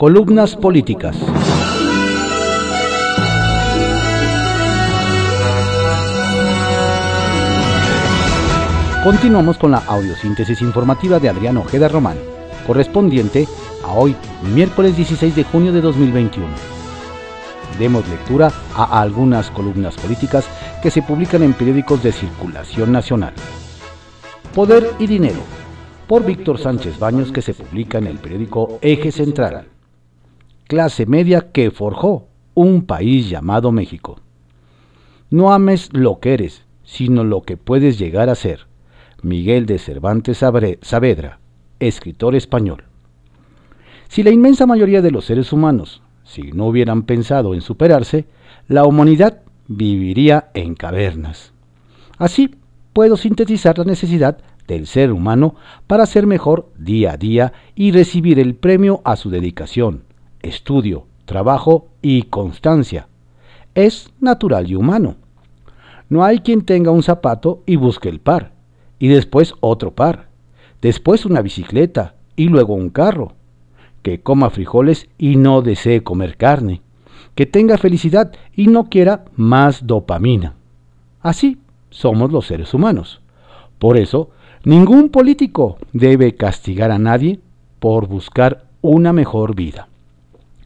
Columnas políticas. Continuamos con la audiosíntesis informativa de Adrián Ojeda Román, correspondiente a hoy, miércoles 16 de junio de 2021. Demos lectura a algunas columnas políticas que se publican en periódicos de circulación nacional. Poder y Dinero, por Víctor Sánchez Baños, que se publica en el periódico Eje Central. Clase media que forjó un país llamado México. No ames lo que eres, sino lo que puedes llegar a ser. Miguel de Cervantes Saavedra, escritor español. Si la inmensa mayoría de los seres humanos, si no hubieran pensado en superarse, la humanidad viviría en cavernas. Así puedo sintetizar la necesidad del ser humano para ser mejor día a día y recibir el premio a su dedicación, estudio, trabajo y constancia. Es natural y humano. No hay quien tenga un zapato y busque el par y después otro par, después una bicicleta y luego un carro, que coma frijoles y no desee comer carne, que tenga felicidad y no quiera más dopamina. Así somos los seres humanos. Por eso, ningún político debe castigar a nadie por buscar una mejor vida.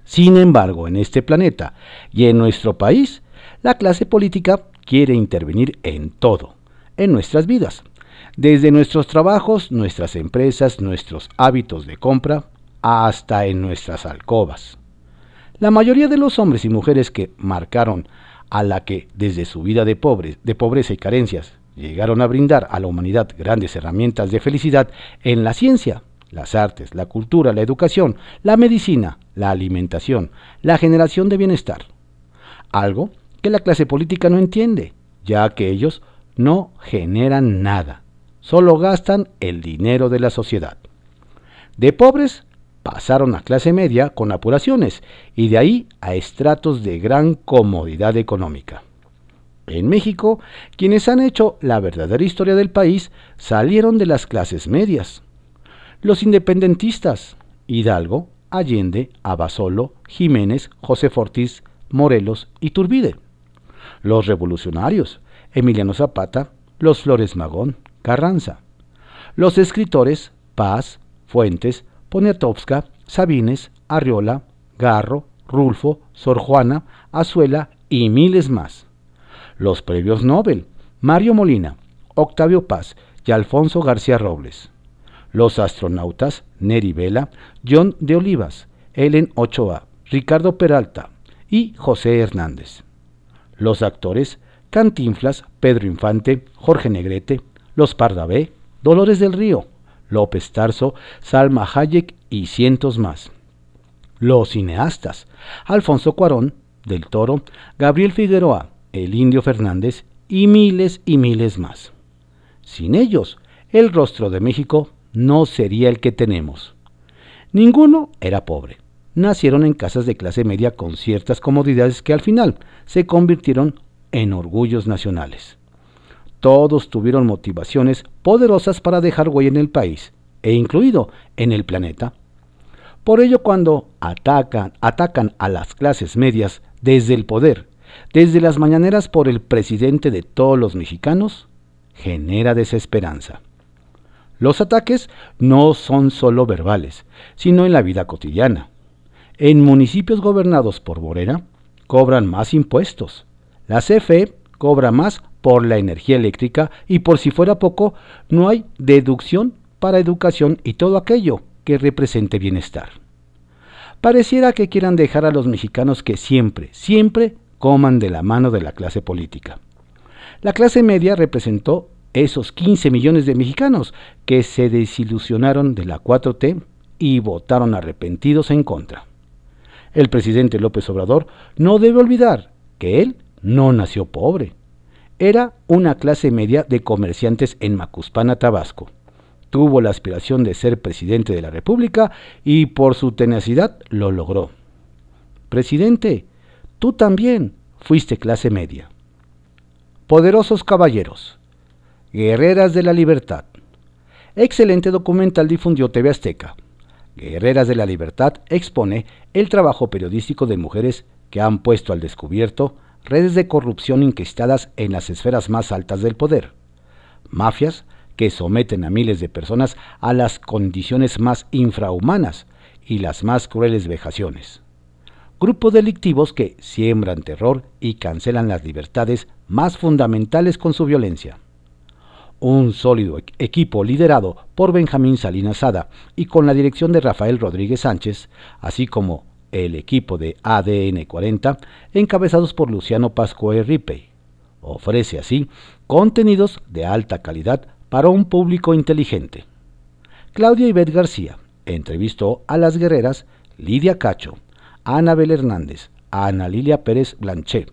Sin embargo, en este planeta y en nuestro país, la clase política quiere intervenir en todo, en nuestras vidas, desde nuestros trabajos, nuestras empresas, nuestros hábitos de compra, hasta en nuestras alcobas. La mayoría de los hombres y mujeres que marcaron a la que desde su vida de, de pobreza y carencias llegaron a brindar a la humanidad grandes herramientas de felicidad en la ciencia, las artes, la cultura, la educación, la medicina, la alimentación, la generación de bienestar. Algo que la clase política no entiende, ya que ellos no generan nada solo gastan el dinero de la sociedad. De pobres pasaron a clase media con apuraciones y de ahí a estratos de gran comodidad económica. En México, quienes han hecho la verdadera historia del país salieron de las clases medias. Los independentistas, Hidalgo, Allende, Abasolo, Jiménez, José Fortis, Morelos y Turbide. Los revolucionarios, Emiliano Zapata, los Flores Magón, Carranza. Los escritores Paz, Fuentes, Poniatowska, Sabines, Arriola, Garro, Rulfo, Sor Juana, Azuela y miles más. Los previos Nobel, Mario Molina, Octavio Paz y Alfonso García Robles. Los astronautas, Neri Vela, John de Olivas, Ellen Ochoa, Ricardo Peralta y José Hernández. Los actores, Cantinflas, Pedro Infante, Jorge Negrete, los Pardavé, Dolores del Río, López Tarso, Salma Hayek y cientos más. Los cineastas, Alfonso Cuarón, Del Toro, Gabriel Figueroa, El Indio Fernández y miles y miles más. Sin ellos, el rostro de México no sería el que tenemos. Ninguno era pobre. Nacieron en casas de clase media con ciertas comodidades que al final se convirtieron en orgullos nacionales. Todos tuvieron motivaciones poderosas para dejar huella en el país, e incluido en el planeta. Por ello, cuando atacan, atacan a las clases medias desde el poder, desde las mañaneras por el presidente de todos los mexicanos, genera desesperanza. Los ataques no son solo verbales, sino en la vida cotidiana. En municipios gobernados por Morena, cobran más impuestos. La CFE cobra más por la energía eléctrica y por si fuera poco, no hay deducción para educación y todo aquello que represente bienestar. Pareciera que quieran dejar a los mexicanos que siempre, siempre coman de la mano de la clase política. La clase media representó esos 15 millones de mexicanos que se desilusionaron de la 4T y votaron arrepentidos en contra. El presidente López Obrador no debe olvidar que él no nació pobre era una clase media de comerciantes en Macuspana, Tabasco. Tuvo la aspiración de ser presidente de la República y por su tenacidad lo logró. Presidente, tú también fuiste clase media. Poderosos caballeros, guerreras de la libertad. Excelente documental difundió TV Azteca. Guerreras de la Libertad expone el trabajo periodístico de mujeres que han puesto al descubierto redes de corrupción inquistadas en las esferas más altas del poder, mafias que someten a miles de personas a las condiciones más infrahumanas y las más crueles vejaciones. Grupos delictivos que siembran terror y cancelan las libertades más fundamentales con su violencia. Un sólido equipo liderado por Benjamín Salinas Sada y con la dirección de Rafael Rodríguez Sánchez, así como el equipo de ADN 40, encabezados por Luciano Pascua Ripey. Ofrece así contenidos de alta calidad para un público inteligente. Claudia Ibet García entrevistó a las guerreras Lidia Cacho, Anabel Hernández, Ana Lilia Pérez Blanchet,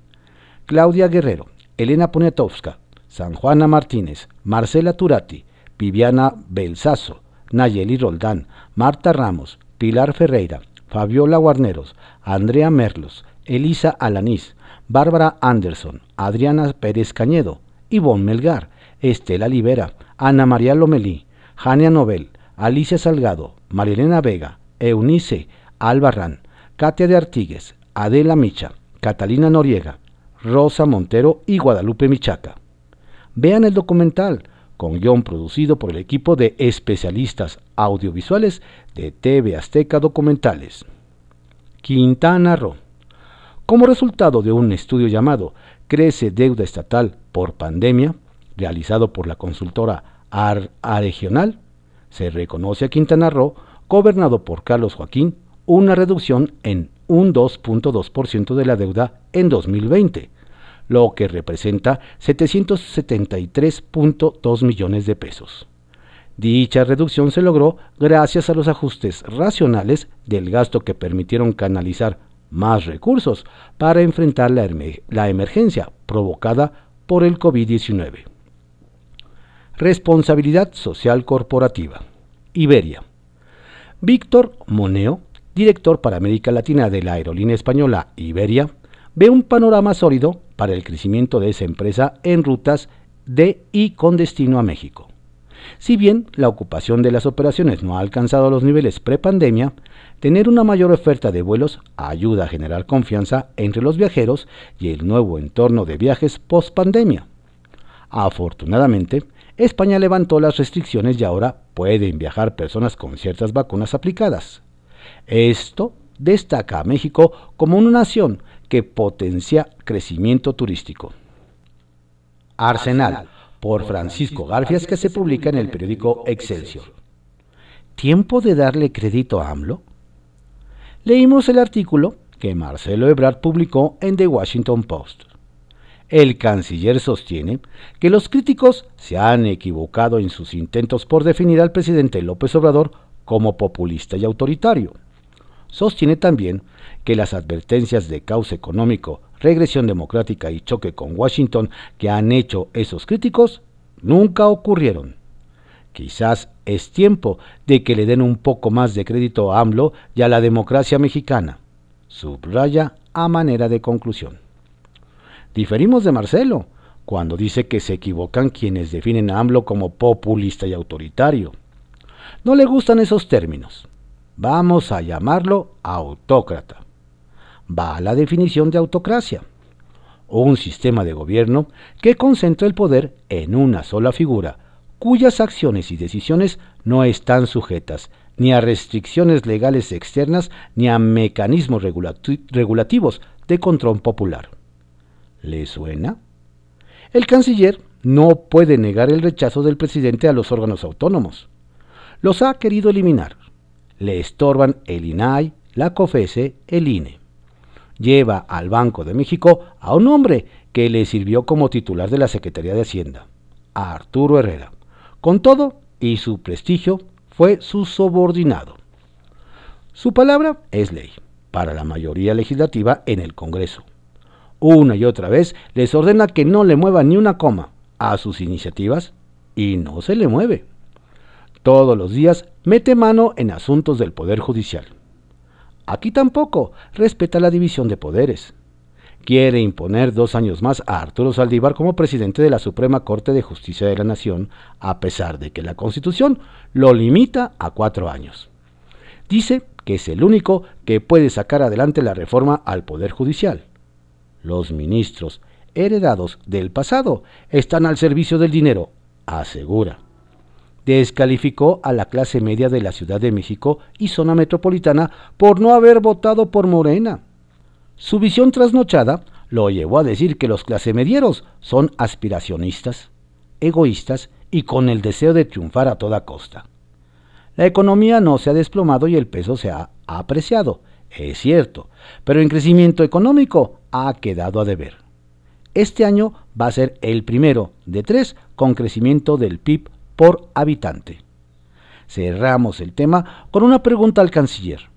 Claudia Guerrero, Elena Poniatowska, San Juana Martínez, Marcela Turati, Viviana Belsazo, Nayeli Roldán, Marta Ramos, Pilar Ferreira, Fabiola Guarneros, Andrea Merlos, Elisa Alanís, Bárbara Anderson, Adriana Pérez Cañedo, Ivonne Melgar, Estela Libera, Ana María Lomelí, Jania Nobel, Alicia Salgado, Marilena Vega, Eunice Albarrán, Katia de Artigues, Adela Micha, Catalina Noriega, Rosa Montero y Guadalupe Michaca. Vean el documental, con guion producido por el equipo de especialistas audiovisuales de TV Azteca Documentales. Quintana Roo. Como resultado de un estudio llamado Crece deuda estatal por pandemia, realizado por la consultora AR Regional, se reconoce a Quintana Roo, gobernado por Carlos Joaquín, una reducción en un 2.2% de la deuda en 2020, lo que representa 773.2 millones de pesos. Dicha reducción se logró gracias a los ajustes racionales del gasto que permitieron canalizar más recursos para enfrentar la, la emergencia provocada por el COVID-19. Responsabilidad Social Corporativa. Iberia. Víctor Moneo, director para América Latina de la aerolínea española Iberia, ve un panorama sólido para el crecimiento de esa empresa en rutas de y con destino a México. Si bien la ocupación de las operaciones no ha alcanzado los niveles prepandemia, tener una mayor oferta de vuelos ayuda a generar confianza entre los viajeros y el nuevo entorno de viajes post pandemia. Afortunadamente, España levantó las restricciones y ahora pueden viajar personas con ciertas vacunas aplicadas. Esto destaca a México como una nación que potencia crecimiento turístico. Arsenal, por Francisco Garfias, que se publica en el periódico Excelsior. ¿Tiempo de darle crédito a AMLO? Leímos el artículo que Marcelo Ebrard publicó en The Washington Post. El canciller sostiene que los críticos se han equivocado en sus intentos por definir al presidente López Obrador como populista y autoritario. Sostiene también que las advertencias de causa económico, regresión democrática y choque con Washington que han hecho esos críticos nunca ocurrieron. Quizás es tiempo de que le den un poco más de crédito a AMLO y a la democracia mexicana. Subraya a manera de conclusión. Diferimos de Marcelo, cuando dice que se equivocan quienes definen a AMLO como populista y autoritario. No le gustan esos términos. Vamos a llamarlo autócrata. Va a la definición de autocracia. Un sistema de gobierno que concentra el poder en una sola figura, cuyas acciones y decisiones no están sujetas ni a restricciones legales externas ni a mecanismos regulativos de control popular. ¿Le suena? El canciller no puede negar el rechazo del presidente a los órganos autónomos. Los ha querido eliminar. Le estorban el INAI, la COFESE, el INE. Lleva al Banco de México a un hombre que le sirvió como titular de la Secretaría de Hacienda, a Arturo Herrera. Con todo, y su prestigio fue su subordinado. Su palabra es ley para la mayoría legislativa en el Congreso una y otra vez les ordena que no le mueva ni una coma a sus iniciativas y no se le mueve. Todos los días mete mano en asuntos del Poder Judicial. Aquí tampoco respeta la división de poderes. Quiere imponer dos años más a Arturo Saldívar como presidente de la Suprema Corte de Justicia de la Nación, a pesar de que la Constitución lo limita a cuatro años. Dice que es el único que puede sacar adelante la reforma al Poder Judicial. Los ministros heredados del pasado están al servicio del dinero, asegura. Descalificó a la clase media de la Ciudad de México y zona metropolitana por no haber votado por Morena. Su visión trasnochada lo llevó a decir que los clase medieros son aspiracionistas, egoístas y con el deseo de triunfar a toda costa. La economía no se ha desplomado y el peso se ha apreciado, es cierto, pero en crecimiento económico ha quedado a deber. Este año va a ser el primero de tres con crecimiento del PIB por habitante. Cerramos el tema con una pregunta al canciller.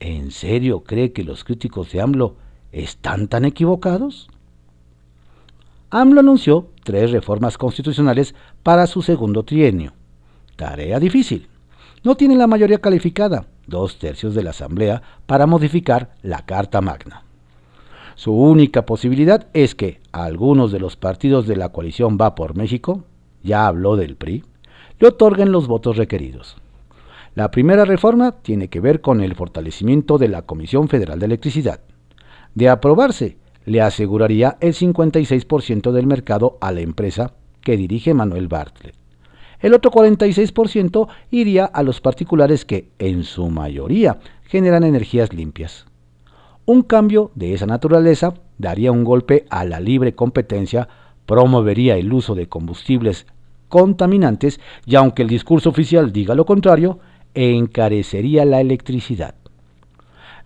¿En serio cree que los críticos de AMLO están tan equivocados? AMLO anunció tres reformas constitucionales para su segundo trienio. Tarea difícil. No tiene la mayoría calificada, dos tercios de la Asamblea, para modificar la Carta Magna. Su única posibilidad es que algunos de los partidos de la coalición Va por México, ya habló del PRI, le otorguen los votos requeridos. La primera reforma tiene que ver con el fortalecimiento de la Comisión Federal de Electricidad. De aprobarse, le aseguraría el 56% del mercado a la empresa que dirige Manuel Bartlett. El otro 46% iría a los particulares que, en su mayoría, generan energías limpias. Un cambio de esa naturaleza daría un golpe a la libre competencia, promovería el uso de combustibles contaminantes y aunque el discurso oficial diga lo contrario, encarecería la electricidad.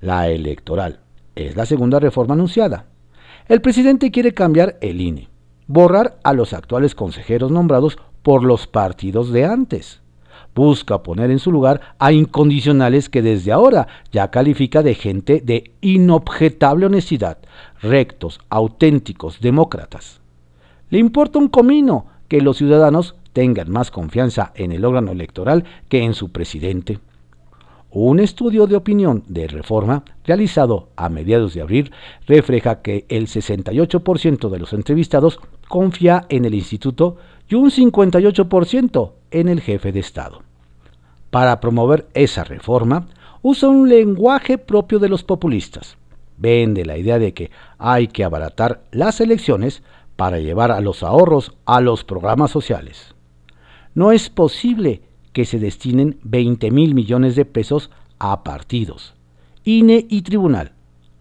La electoral es la segunda reforma anunciada. El presidente quiere cambiar el INE, borrar a los actuales consejeros nombrados por los partidos de antes. Busca poner en su lugar a incondicionales que desde ahora ya califica de gente de inobjetable honestidad, rectos, auténticos, demócratas. Le importa un comino que los ciudadanos tengan más confianza en el órgano electoral que en su presidente. Un estudio de opinión de reforma realizado a mediados de abril refleja que el 68% de los entrevistados confía en el instituto y un 58% en el jefe de Estado. Para promover esa reforma, usa un lenguaje propio de los populistas. Vende la idea de que hay que abaratar las elecciones para llevar a los ahorros a los programas sociales. No es posible que se destinen 20 mil millones de pesos a partidos. INE y tribunal,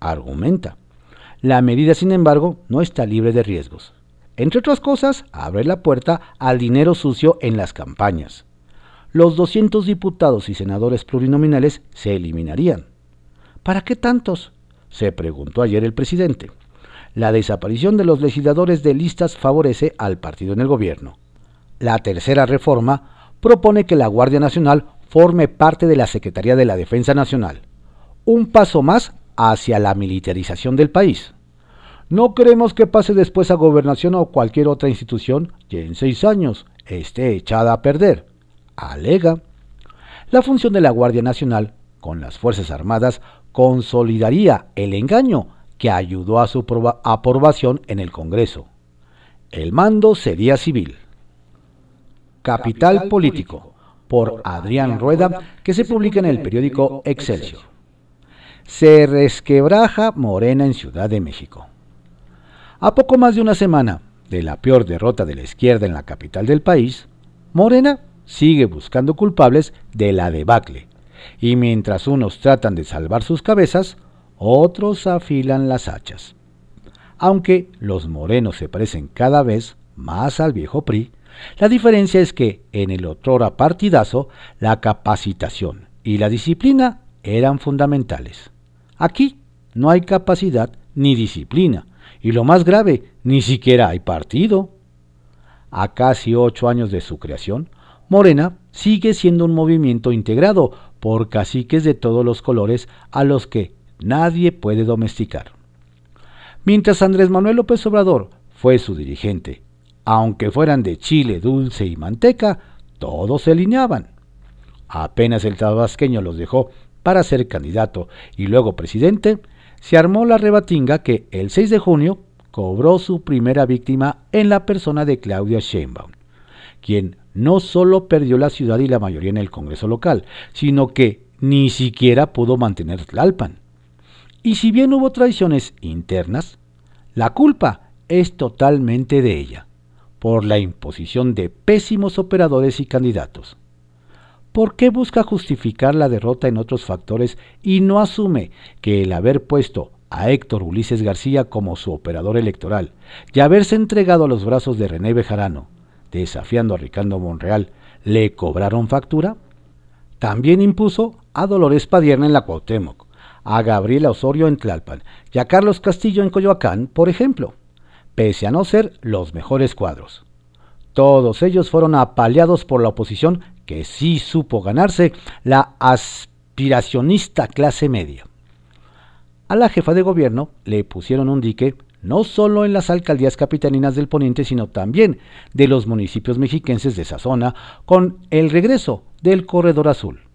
argumenta. La medida, sin embargo, no está libre de riesgos. Entre otras cosas, abre la puerta al dinero sucio en las campañas. Los 200 diputados y senadores plurinominales se eliminarían. ¿Para qué tantos? se preguntó ayer el presidente. La desaparición de los legisladores de listas favorece al partido en el gobierno. La tercera reforma propone que la Guardia Nacional forme parte de la Secretaría de la Defensa Nacional, un paso más hacia la militarización del país. No queremos que pase después a gobernación o cualquier otra institución y en seis años esté echada a perder, alega. La función de la Guardia Nacional con las Fuerzas Armadas consolidaría el engaño que ayudó a su aprobación en el Congreso. El mando sería civil. Capital Político, por Adrián Rueda, que se publica en el periódico Excelsior. Se resquebraja Morena en Ciudad de México. A poco más de una semana de la peor derrota de la izquierda en la capital del país, Morena sigue buscando culpables de la debacle, y mientras unos tratan de salvar sus cabezas, otros afilan las hachas. Aunque los morenos se parecen cada vez más al viejo PRI, la diferencia es que en el otrora partidazo la capacitación y la disciplina eran fundamentales. Aquí no hay capacidad ni disciplina, y lo más grave, ni siquiera hay partido. A casi ocho años de su creación, Morena sigue siendo un movimiento integrado por caciques de todos los colores a los que nadie puede domesticar. Mientras Andrés Manuel López Obrador fue su dirigente aunque fueran de chile dulce y manteca, todos se alineaban. Apenas el tabasqueño los dejó para ser candidato y luego presidente, se armó la rebatinga que el 6 de junio cobró su primera víctima en la persona de Claudia Sheinbaum, quien no solo perdió la ciudad y la mayoría en el Congreso local, sino que ni siquiera pudo mantener Tlalpan. Y si bien hubo traiciones internas, la culpa es totalmente de ella, por la imposición de pésimos operadores y candidatos. ¿Por qué busca justificar la derrota en otros factores y no asume que el haber puesto a Héctor Ulises García como su operador electoral y haberse entregado a los brazos de René Bejarano, desafiando a Ricardo Monreal, le cobraron factura? También impuso a Dolores Padierna en la Cuauhtémoc, a Gabriela Osorio en Tlalpan y a Carlos Castillo en Coyoacán, por ejemplo, pese a no ser los mejores cuadros. Todos ellos fueron apaleados por la oposición que sí supo ganarse la aspiracionista clase media. A la jefa de gobierno le pusieron un dique no solo en las alcaldías capitaninas del poniente, sino también de los municipios mexiquenses de esa zona, con el regreso del Corredor Azul.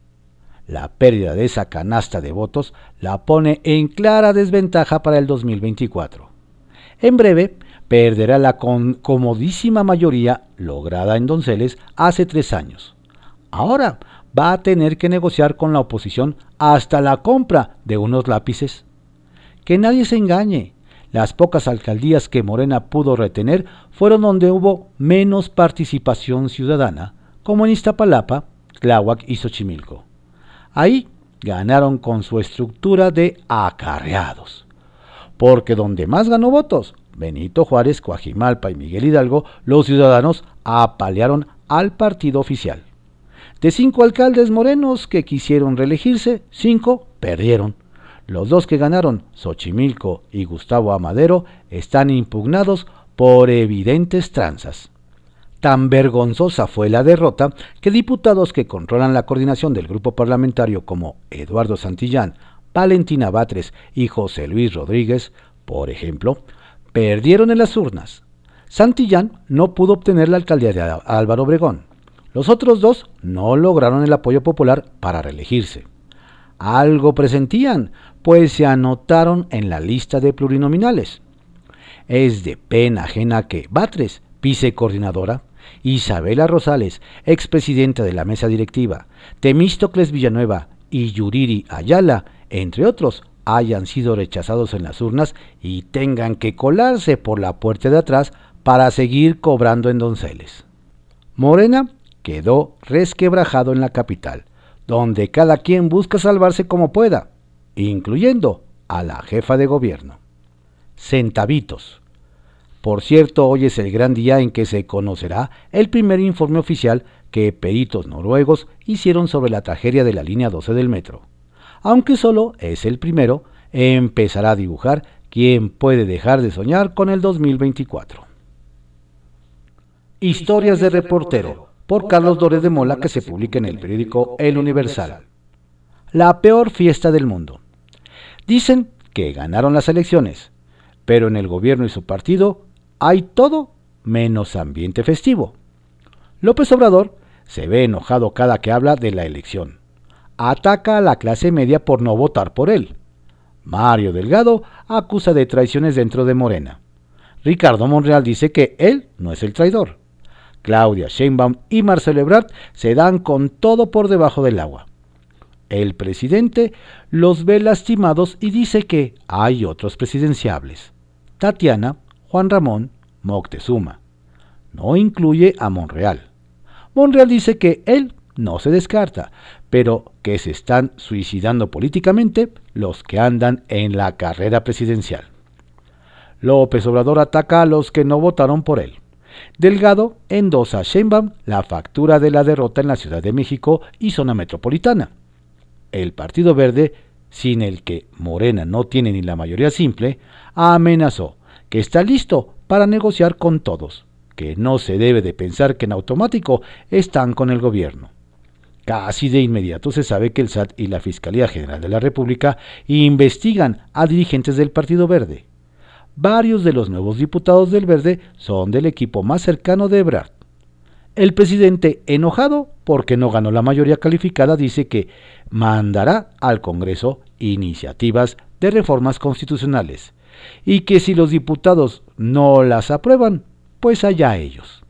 La pérdida de esa canasta de votos la pone en clara desventaja para el 2024. En breve, perderá la comodísima mayoría lograda en Donceles hace tres años. Ahora va a tener que negociar con la oposición hasta la compra de unos lápices. Que nadie se engañe. Las pocas alcaldías que Morena pudo retener fueron donde hubo menos participación ciudadana, como en Iztapalapa, Tláhuac y Xochimilco. Ahí ganaron con su estructura de acarreados. Porque donde más ganó votos, Benito Juárez, Coajimalpa y Miguel Hidalgo, los ciudadanos apalearon al partido oficial. De cinco alcaldes morenos que quisieron reelegirse, cinco perdieron. Los dos que ganaron, Xochimilco y Gustavo Amadero, están impugnados por evidentes tranzas. Tan vergonzosa fue la derrota que diputados que controlan la coordinación del grupo parlamentario como Eduardo Santillán, Valentina Batres y José Luis Rodríguez, por ejemplo, perdieron en las urnas. Santillán no pudo obtener la alcaldía de Álvaro Obregón. Los otros dos no lograron el apoyo popular para reelegirse. Algo presentían, pues se anotaron en la lista de plurinominales. Es de pena ajena que Batres, vicecoordinadora, Isabela Rosales, expresidenta de la mesa directiva, Temístocles Villanueva y Yuriri Ayala, entre otros, hayan sido rechazados en las urnas y tengan que colarse por la puerta de atrás para seguir cobrando en donceles. Morena quedó resquebrajado en la capital, donde cada quien busca salvarse como pueda, incluyendo a la jefa de gobierno. Centavitos. Por cierto, hoy es el gran día en que se conocerá el primer informe oficial que peritos noruegos hicieron sobre la tragedia de la línea 12 del metro. Aunque solo es el primero, empezará a dibujar quién puede dejar de soñar con el 2024. Historias de reportero por Carlos Dores de Mola que se publica en el periódico El Universal. La peor fiesta del mundo. Dicen que ganaron las elecciones, pero en el gobierno y su partido hay todo menos ambiente festivo. López Obrador se ve enojado cada que habla de la elección. Ataca a la clase media por no votar por él. Mario Delgado acusa de traiciones dentro de Morena. Ricardo Monreal dice que él no es el traidor. Claudia Sheinbaum y Marcelo Ebrard se dan con todo por debajo del agua. El presidente los ve lastimados y dice que hay otros presidenciables. Tatiana, Juan Ramón, Moctezuma. No incluye a Monreal. Monreal dice que él no se descarta, pero que se están suicidando políticamente los que andan en la carrera presidencial. López Obrador ataca a los que no votaron por él. Delgado endosa a Sheinbaum la factura de la derrota en la Ciudad de México y zona metropolitana el Partido Verde, sin el que Morena no tiene ni la mayoría simple, amenazó está listo para negociar con todos, que no se debe de pensar que en automático están con el gobierno. Casi de inmediato se sabe que el SAT y la Fiscalía General de la República investigan a dirigentes del Partido Verde. Varios de los nuevos diputados del Verde son del equipo más cercano de Ebrard. El presidente, enojado porque no ganó la mayoría calificada, dice que mandará al Congreso iniciativas de reformas constitucionales y que si los diputados no las aprueban, pues allá ellos.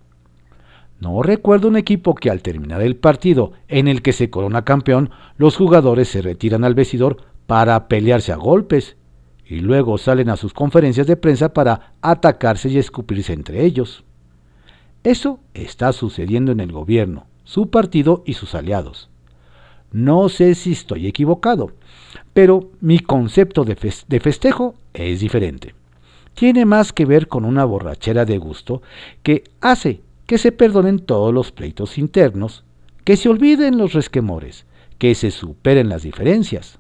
No recuerdo un equipo que al terminar el partido en el que se corona campeón, los jugadores se retiran al vestidor para pelearse a golpes y luego salen a sus conferencias de prensa para atacarse y escupirse entre ellos. Eso está sucediendo en el gobierno, su partido y sus aliados. No sé si estoy equivocado, pero mi concepto de, festejo es diferente. Tiene más que ver con una borrachera de gusto que hace que se perdonen todos los pleitos internos, que se olviden los resquemores, que se superen las diferencias.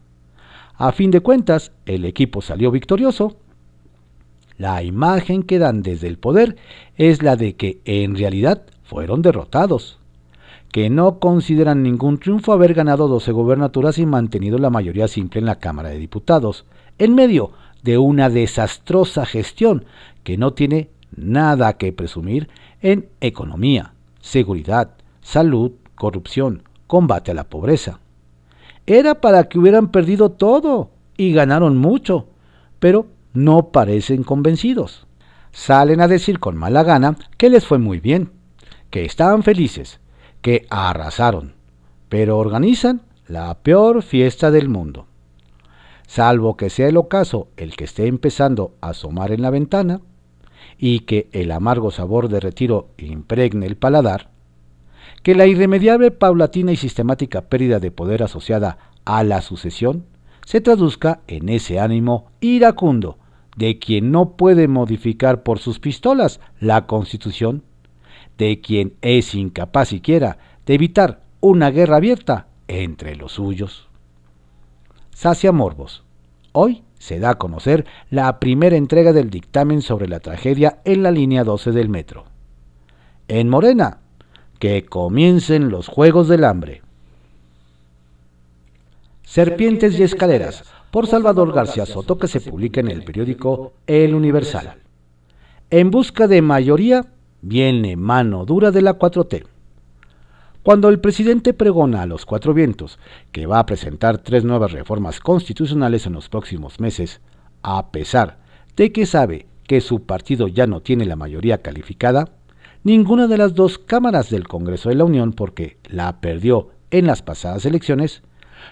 A fin de cuentas, el equipo salió victorioso. La imagen que dan desde el poder es la de que en realidad fueron derrotados, que no consideran ningún triunfo haber ganado 12 gobernaturas y mantenido la mayoría simple en la Cámara de Diputados, en medio de una desastrosa gestión que no tiene nada que presumir en economía, seguridad, salud, corrupción, combate a la pobreza. Era para que hubieran perdido todo y ganaron mucho, pero no parecen convencidos. Salen a decir con mala gana que les fue muy bien, que estaban felices, que arrasaron, pero organizan la peor fiesta del mundo. Salvo que sea el ocaso el que esté empezando a asomar en la ventana, y que el amargo sabor de retiro impregne el paladar, que la irremediable, paulatina y sistemática pérdida de poder asociada a la sucesión se traduzca en ese ánimo iracundo de quien no puede modificar por sus pistolas la constitución, de quien es incapaz siquiera de evitar una guerra abierta entre los suyos. Sacia Morbos. Hoy se da a conocer la primera entrega del dictamen sobre la tragedia en la línea 12 del metro. En Morena, que comiencen los Juegos del Hambre. Serpientes y Escaleras, por Salvador García Soto, que se publica en el periódico El Universal. En busca de mayoría, viene mano dura de la 4T. Cuando el presidente pregona a los cuatro vientos que va a presentar tres nuevas reformas constitucionales en los próximos meses, a pesar de que sabe que su partido ya no tiene la mayoría calificada, ninguna de las dos cámaras del Congreso de la Unión, porque la perdió en las pasadas elecciones,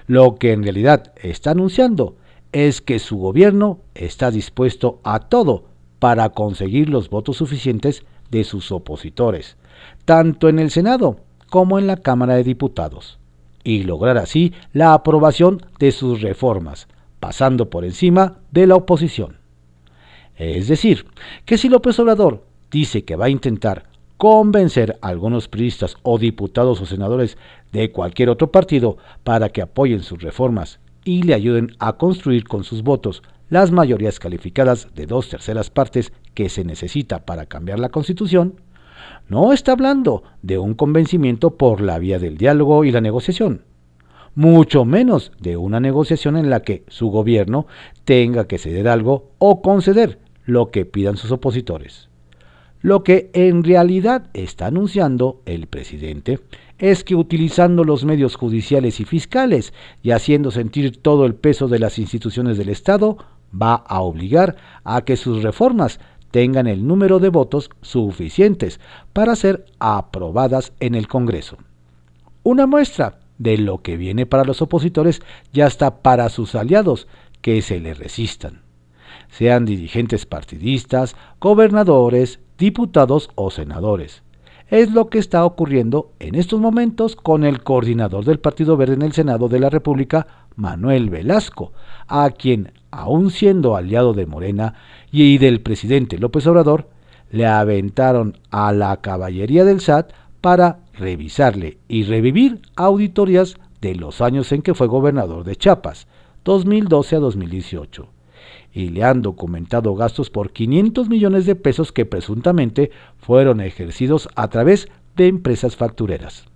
lo que en realidad está anunciando es que su gobierno está dispuesto a todo para conseguir los votos suficientes de sus opositores, tanto en el Senado como en la Cámara de Diputados, y lograr así la aprobación de sus reformas, pasando por encima de la oposición. Es decir, que si López Obrador dice que va a intentar convencer a algunos periodistas o diputados o senadores de cualquier otro partido para que apoyen sus reformas y le ayuden a construir con sus votos las mayorías calificadas de dos terceras partes que se necesita para cambiar la Constitución, no está hablando de un convencimiento por la vía del diálogo y la negociación, mucho menos de una negociación en la que su gobierno tenga que ceder algo o conceder lo que pidan sus opositores. Lo que en realidad está anunciando el presidente es que utilizando los medios judiciales y fiscales y haciendo sentir todo el peso de las instituciones del Estado, va a obligar a que sus reformas tengan el número de votos suficientes para ser aprobadas en el Congreso. Una muestra de lo que viene para los opositores ya está para sus aliados que se le resistan, sean dirigentes partidistas, gobernadores, diputados o senadores. Es lo que está ocurriendo en estos momentos con el coordinador del Partido Verde en el Senado de la República, Manuel Velasco, a quien, aun siendo aliado de Morena y del presidente López Obrador, le aventaron a la caballería del SAT para revisarle y revivir auditorías de los años en que fue gobernador de Chiapas, 2012 a 2018, y le han documentado gastos por 500 millones de pesos que presuntamente fueron ejercidos a través de empresas factureras.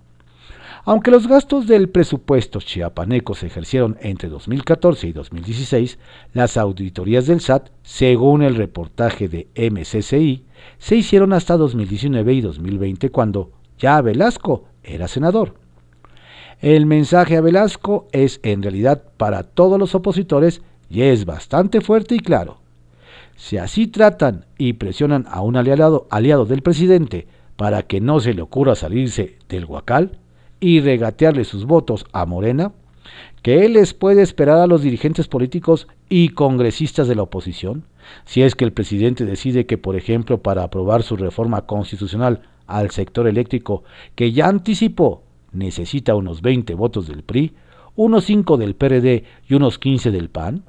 Aunque los gastos del presupuesto chiapaneco se ejercieron entre 2014 y 2016, las auditorías del SAT, según el reportaje de MCCI, se hicieron hasta 2019 y 2020 cuando ya Velasco era senador. El mensaje a Velasco es en realidad para todos los opositores y es bastante fuerte y claro. Si así tratan y presionan a un aliado, aliado del presidente para que no se le ocurra salirse del huacal y regatearle sus votos a Morena, ¿qué les puede esperar a los dirigentes políticos y congresistas de la oposición si es que el presidente decide que, por ejemplo, para aprobar su reforma constitucional al sector eléctrico, que ya anticipó, necesita unos 20 votos del PRI, unos 5 del PRD y unos 15 del PAN?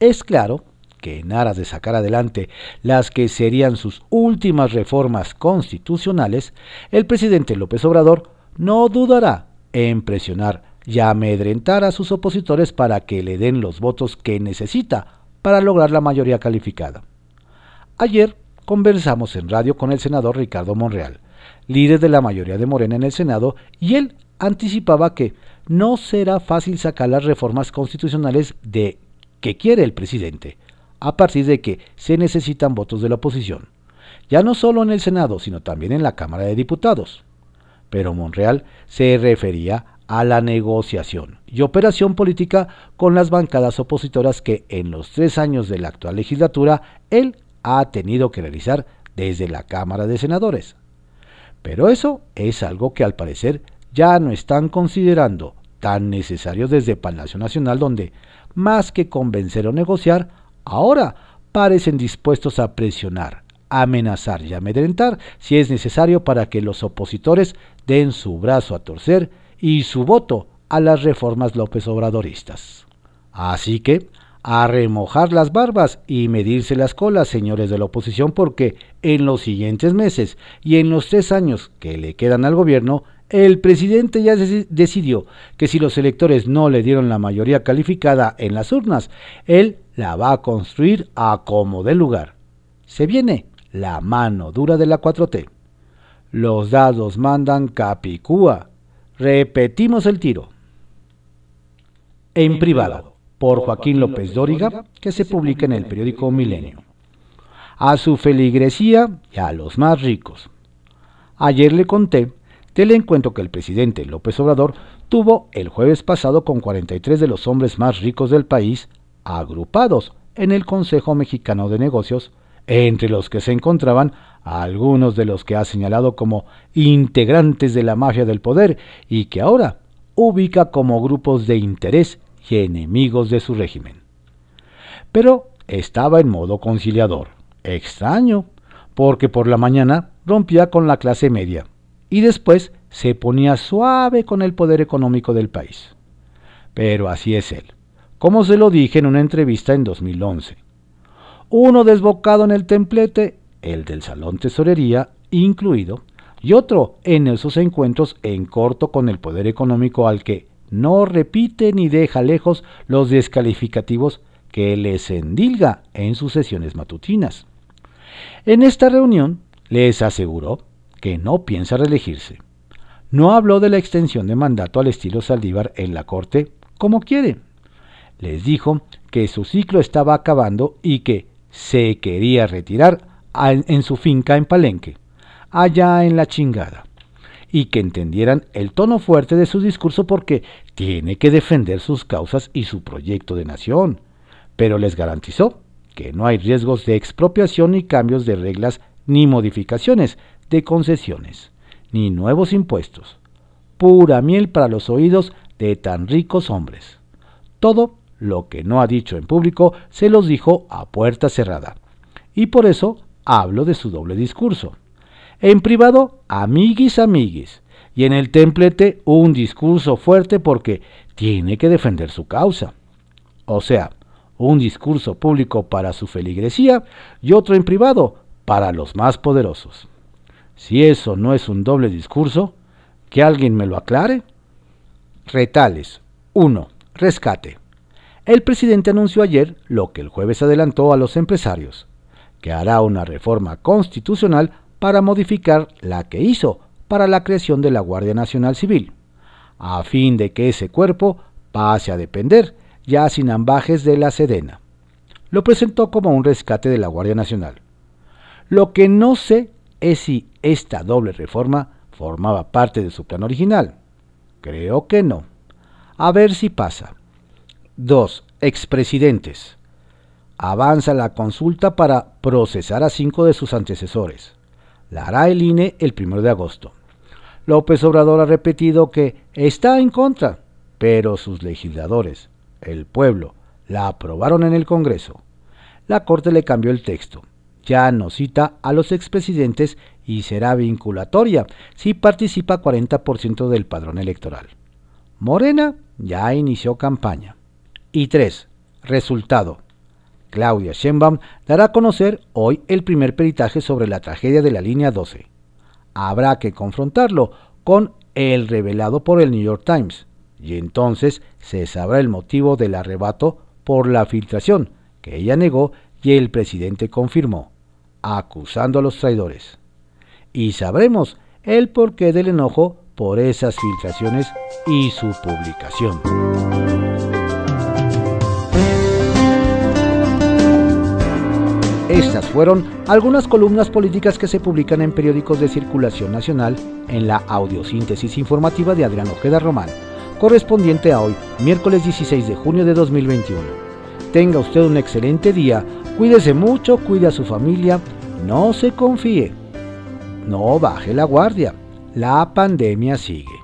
Es claro que en aras de sacar adelante las que serían sus últimas reformas constitucionales, el presidente López Obrador no dudará en presionar y amedrentar a sus opositores para que le den los votos que necesita para lograr la mayoría calificada. Ayer conversamos en radio con el senador Ricardo Monreal, líder de la mayoría de Morena en el Senado, y él anticipaba que no será fácil sacar las reformas constitucionales de que quiere el presidente, a partir de que se necesitan votos de la oposición, ya no solo en el Senado, sino también en la Cámara de Diputados. Pero Monreal se refería a la negociación y operación política con las bancadas opositoras que en los tres años de la actual legislatura él ha tenido que realizar desde la Cámara de Senadores. Pero eso es algo que al parecer ya no están considerando tan necesario desde Palacio Nacional donde, más que convencer o negociar, ahora parecen dispuestos a presionar, amenazar y amedrentar si es necesario para que los opositores den su brazo a torcer y su voto a las reformas López Obradoristas. Así que, a remojar las barbas y medirse las colas, señores de la oposición, porque en los siguientes meses y en los tres años que le quedan al gobierno, el presidente ya decidió que si los electores no le dieron la mayoría calificada en las urnas, él la va a construir a como de lugar. Se viene la mano dura de la 4T. Los dados mandan capicúa. Repetimos el tiro. En privado, por Joaquín López Dóriga, que se publica en el periódico Milenio. A su feligresía y a los más ricos. Ayer le conté del encuentro que el presidente López Obrador tuvo el jueves pasado con 43 de los hombres más ricos del país agrupados en el Consejo Mexicano de Negocios, entre los que se encontraban algunos de los que ha señalado como integrantes de la mafia del poder y que ahora ubica como grupos de interés y enemigos de su régimen. Pero estaba en modo conciliador, extraño, porque por la mañana rompía con la clase media y después se ponía suave con el poder económico del país. Pero así es él, como se lo dije en una entrevista en 2011. Uno desbocado en el templete, el del salón tesorería incluido, y otro en esos encuentros en corto con el poder económico al que no repite ni deja lejos los descalificativos que les endilga en sus sesiones matutinas. En esta reunión les aseguró que no piensa reelegirse. No habló de la extensión de mandato al estilo Saldívar en la Corte como quiere. Les dijo que su ciclo estaba acabando y que se quería retirar en su finca en Palenque, allá en la chingada, y que entendieran el tono fuerte de su discurso porque tiene que defender sus causas y su proyecto de nación, pero les garantizó que no hay riesgos de expropiación ni cambios de reglas ni modificaciones de concesiones, ni nuevos impuestos. Pura miel para los oídos de tan ricos hombres. Todo lo que no ha dicho en público se los dijo a puerta cerrada. Y por eso hablo de su doble discurso. En privado, amiguis amiguis, y en el templete un discurso fuerte porque tiene que defender su causa. O sea, un discurso público para su feligresía y otro en privado para los más poderosos. Si eso no es un doble discurso, que alguien me lo aclare. Retales. 1. Rescate. El presidente anunció ayer lo que el jueves adelantó a los empresarios, que hará una reforma constitucional para modificar la que hizo para la creación de la Guardia Nacional Civil, a fin de que ese cuerpo pase a depender, ya sin ambajes de la Sedena. Lo presentó como un rescate de la Guardia Nacional. Lo que no sé es si esta doble reforma formaba parte de su plan original. Creo que no. A ver si pasa. 2. Expresidentes. Avanza la consulta para procesar a cinco de sus antecesores. la hará el INE el 1 de agosto. López Obrador ha repetido que está en contra, pero sus legisladores, el pueblo, la aprobaron en el Congreso. La Corte le cambió el texto. Ya no cita a los expresidentes y será vinculatoria si participa 40% del padrón electoral. Morena ya inició campaña. Y 3. Resultado. Claudia Sheinbaum dará a conocer hoy el primer peritaje sobre la tragedia de la línea 12. Habrá que confrontarlo con el revelado por el New York Times, y entonces se sabrá el motivo del arrebato por la filtración, que ella negó y el presidente confirmó, acusando a los traidores. Y sabremos el porqué del enojo por esas filtraciones y su publicación. Estas fueron algunas columnas políticas que se publican en periódicos de circulación nacional en la audiosíntesis informativa de Adrián Ojeda Román, correspondiente a hoy, miércoles 16 de junio de 2021. Tenga usted un excelente día, cuídese mucho, cuide a su familia, no se confíe, no baje la guardia, la pandemia sigue.